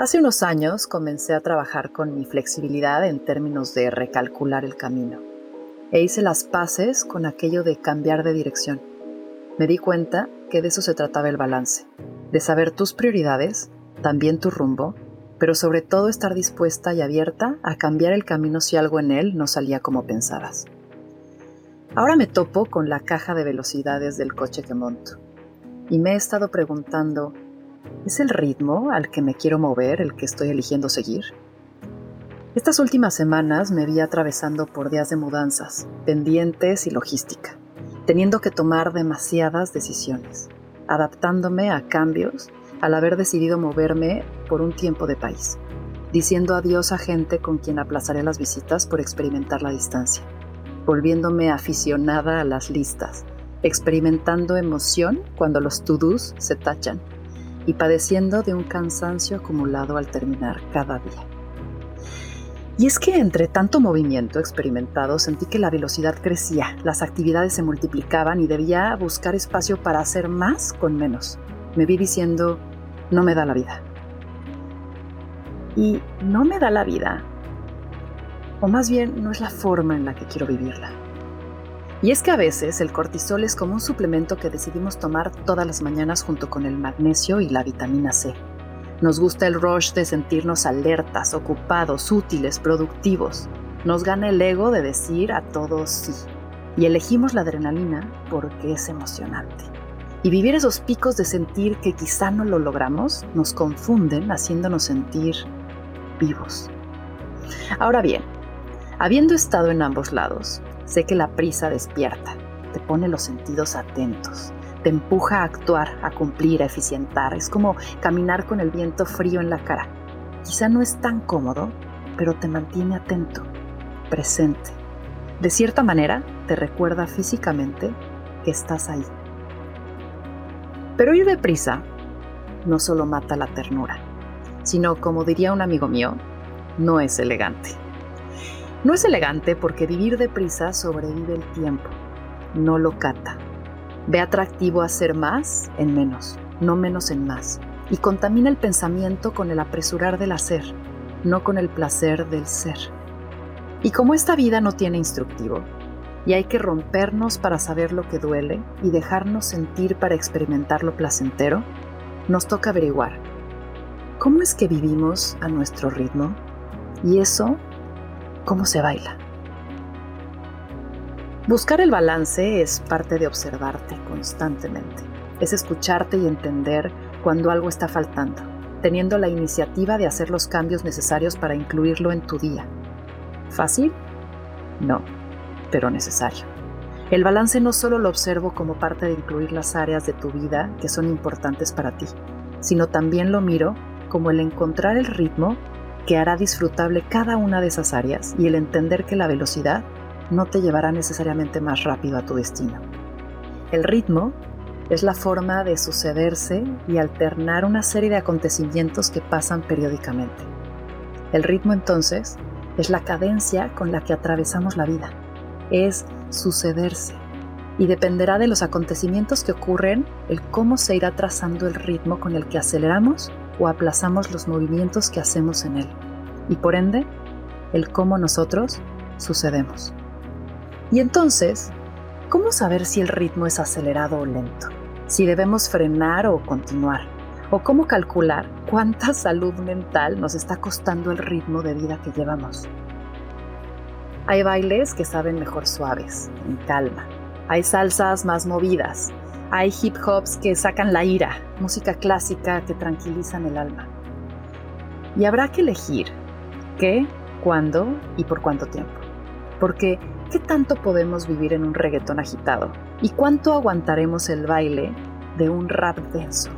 Hace unos años comencé a trabajar con mi flexibilidad en términos de recalcular el camino e hice las paces con aquello de cambiar de dirección. Me di cuenta que de eso se trataba el balance, de saber tus prioridades, también tu rumbo, pero sobre todo estar dispuesta y abierta a cambiar el camino si algo en él no salía como pensabas. Ahora me topo con la caja de velocidades del coche que monto y me he estado preguntando, ¿es el ritmo al que me quiero mover el que estoy eligiendo seguir? Estas últimas semanas me vi atravesando por días de mudanzas, pendientes y logística, teniendo que tomar demasiadas decisiones, adaptándome a cambios al haber decidido moverme por un tiempo de país, diciendo adiós a gente con quien aplazaré las visitas por experimentar la distancia volviéndome aficionada a las listas, experimentando emoción cuando los to-dos se tachan y padeciendo de un cansancio acumulado al terminar cada día. Y es que entre tanto movimiento experimentado sentí que la velocidad crecía, las actividades se multiplicaban y debía buscar espacio para hacer más con menos. Me vi diciendo, no me da la vida. Y no me da la vida o más bien no es la forma en la que quiero vivirla. Y es que a veces el cortisol es como un suplemento que decidimos tomar todas las mañanas junto con el magnesio y la vitamina C. Nos gusta el rush de sentirnos alertas, ocupados, útiles, productivos. Nos gana el ego de decir a todos sí. Y elegimos la adrenalina porque es emocionante. Y vivir esos picos de sentir que quizá no lo logramos nos confunden haciéndonos sentir vivos. Ahora bien, Habiendo estado en ambos lados, sé que la prisa despierta, te pone los sentidos atentos, te empuja a actuar, a cumplir, a eficientar. Es como caminar con el viento frío en la cara. Quizá no es tan cómodo, pero te mantiene atento, presente. De cierta manera, te recuerda físicamente que estás ahí. Pero ir deprisa no solo mata la ternura, sino, como diría un amigo mío, no es elegante. No es elegante porque vivir deprisa sobrevive el tiempo, no lo cata. Ve atractivo hacer más en menos, no menos en más, y contamina el pensamiento con el apresurar del hacer, no con el placer del ser. Y como esta vida no tiene instructivo, y hay que rompernos para saber lo que duele y dejarnos sentir para experimentar lo placentero, nos toca averiguar cómo es que vivimos a nuestro ritmo, y eso cómo se baila. Buscar el balance es parte de observarte constantemente. Es escucharte y entender cuando algo está faltando, teniendo la iniciativa de hacer los cambios necesarios para incluirlo en tu día. ¿Fácil? No, pero necesario. El balance no solo lo observo como parte de incluir las áreas de tu vida que son importantes para ti, sino también lo miro como el encontrar el ritmo que hará disfrutable cada una de esas áreas y el entender que la velocidad no te llevará necesariamente más rápido a tu destino. El ritmo es la forma de sucederse y alternar una serie de acontecimientos que pasan periódicamente. El ritmo entonces es la cadencia con la que atravesamos la vida, es sucederse y dependerá de los acontecimientos que ocurren el cómo se irá trazando el ritmo con el que aceleramos o aplazamos los movimientos que hacemos en él, y por ende, el cómo nosotros sucedemos. Y entonces, ¿cómo saber si el ritmo es acelerado o lento? Si debemos frenar o continuar? ¿O cómo calcular cuánta salud mental nos está costando el ritmo de vida que llevamos? Hay bailes que saben mejor suaves, en calma. Hay salsas más movidas, hay hip hops que sacan la ira, música clásica que tranquilizan el alma. Y habrá que elegir qué, cuándo y por cuánto tiempo. Porque, ¿qué tanto podemos vivir en un reggaetón agitado? ¿Y cuánto aguantaremos el baile de un rap denso?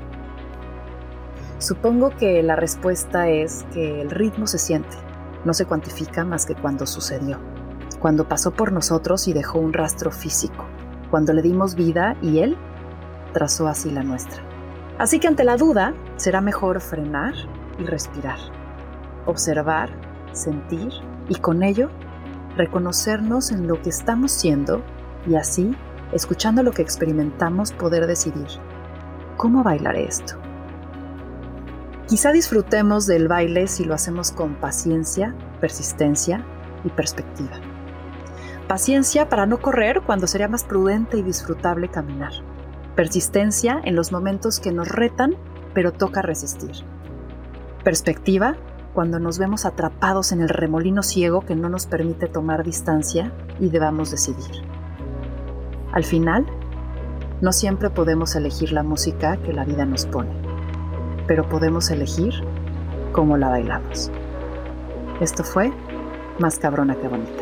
Supongo que la respuesta es que el ritmo se siente, no se cuantifica más que cuando sucedió, cuando pasó por nosotros y dejó un rastro físico, cuando le dimos vida y él trazó así la nuestra. Así que ante la duda, será mejor frenar y respirar, observar, sentir y con ello reconocernos en lo que estamos siendo y así, escuchando lo que experimentamos, poder decidir, ¿cómo bailaré esto? Quizá disfrutemos del baile si lo hacemos con paciencia, persistencia y perspectiva. Paciencia para no correr cuando sería más prudente y disfrutable caminar. Persistencia en los momentos que nos retan, pero toca resistir. Perspectiva cuando nos vemos atrapados en el remolino ciego que no nos permite tomar distancia y debamos decidir. Al final, no siempre podemos elegir la música que la vida nos pone, pero podemos elegir cómo la bailamos. Esto fue Más cabrona que bonita.